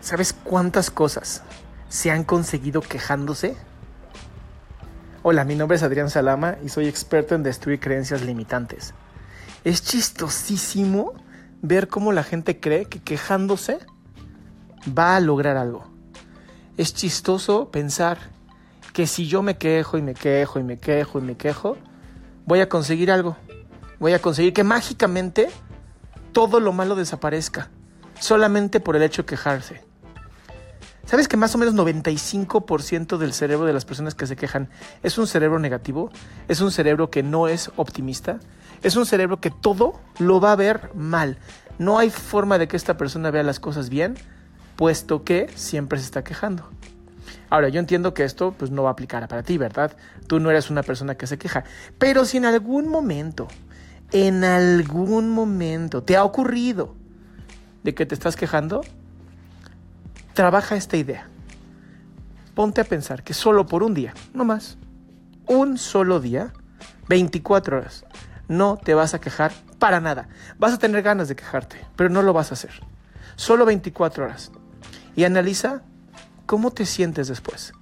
¿Sabes cuántas cosas se han conseguido quejándose? Hola, mi nombre es Adrián Salama y soy experto en destruir creencias limitantes. Es chistosísimo ver cómo la gente cree que quejándose va a lograr algo. Es chistoso pensar que si yo me quejo y me quejo y me quejo y me quejo, voy a conseguir algo. Voy a conseguir que mágicamente todo lo malo desaparezca, solamente por el hecho de quejarse. ¿Sabes que más o menos 95% del cerebro de las personas que se quejan es un cerebro negativo? Es un cerebro que no es optimista. Es un cerebro que todo lo va a ver mal. No hay forma de que esta persona vea las cosas bien, puesto que siempre se está quejando. Ahora, yo entiendo que esto pues, no va a aplicar para ti, ¿verdad? Tú no eres una persona que se queja. Pero si en algún momento, en algún momento te ha ocurrido de que te estás quejando, Trabaja esta idea. Ponte a pensar que solo por un día, no más, un solo día, 24 horas, no te vas a quejar para nada. Vas a tener ganas de quejarte, pero no lo vas a hacer. Solo 24 horas. Y analiza cómo te sientes después.